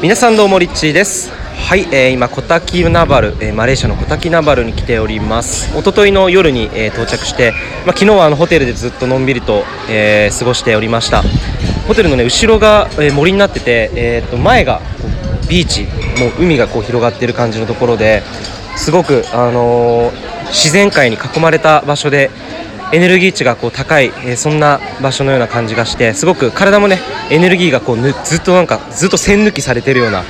皆さんどうもリッチーです。はい、えー、今コタキナバル、えー、マレーシアのコタキナバルに来ております。一昨日の夜に、えー、到着して、まあ、昨日はあのホテルでずっとのんびりと、えー、過ごしておりました。ホテルの、ね、後ろが、えー、森になってて、えー、と前がビーチもう海がこう広がっている感じのところですごく、あのー、自然界に囲まれた場所でエネルギー値がこう高い、えー、そんな場所のような感じがしてすごく体もねエネルギーがこうずっとなんかずっと線抜きされているような、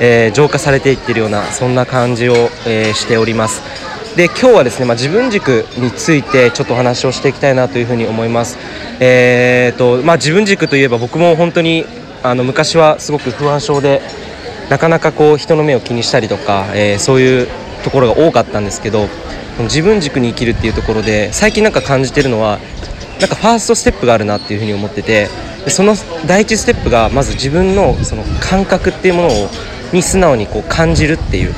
えー、浄化されていってるようなそんな感じを、えー、しております。で今日はですね、まあ、自分軸についてちょっとお話をしていきたいなというふうに思います、えーとまあ、自分軸といえば僕も本当にあの昔はすごく不安症でなかなかこう人の目を気にしたりとか、え、そういうところが多かったんですけど自分軸に生きるっていうところで最近なんか感じてるのはなんかファーストステップがあるなっていうふうに思っててでその第一ステップがまず自分のその感覚っていうものをに素直にこう感じるっていう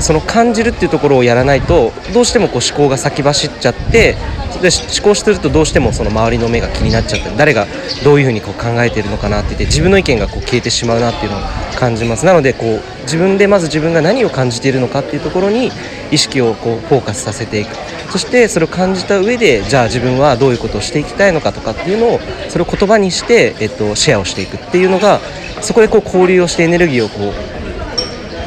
その感じるっていうところをやらないとどうしてもこう思考が先走っちゃってで思考してるとどうしてもその周りの目が気になっちゃって誰がどういうふうにこう考えてるのかなって言って自分の意見がこう消えてしまうなっていうのを感じます。なのでこう自分でまず自分が何を感じているのかっていうところに意識をこうフォーカスさせていく。そしてそれを感じた上でじゃあ自分はどういうことをしていきたいのかとかっていうのをそれを言葉にして、えっと、シェアをしていくっていうのがそこでこう交流をしてエネルギーをこう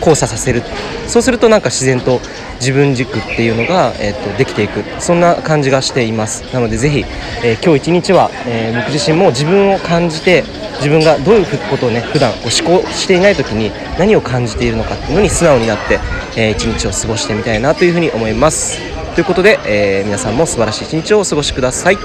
交差させる。そうするとなんか自然と自分軸っていうのが、えーと、できていく。そんな感じがしています。なのでぜひ、えー、今日一日は、えー、僕自身も自分を感じて自分がどういうことをね普段こう思考していない時に何を感じているのかっていうのに素直になって、えー、一日を過ごしてみたいなというふうに思います。ということで、え、皆さんも素晴らしい一日をお過ごしください。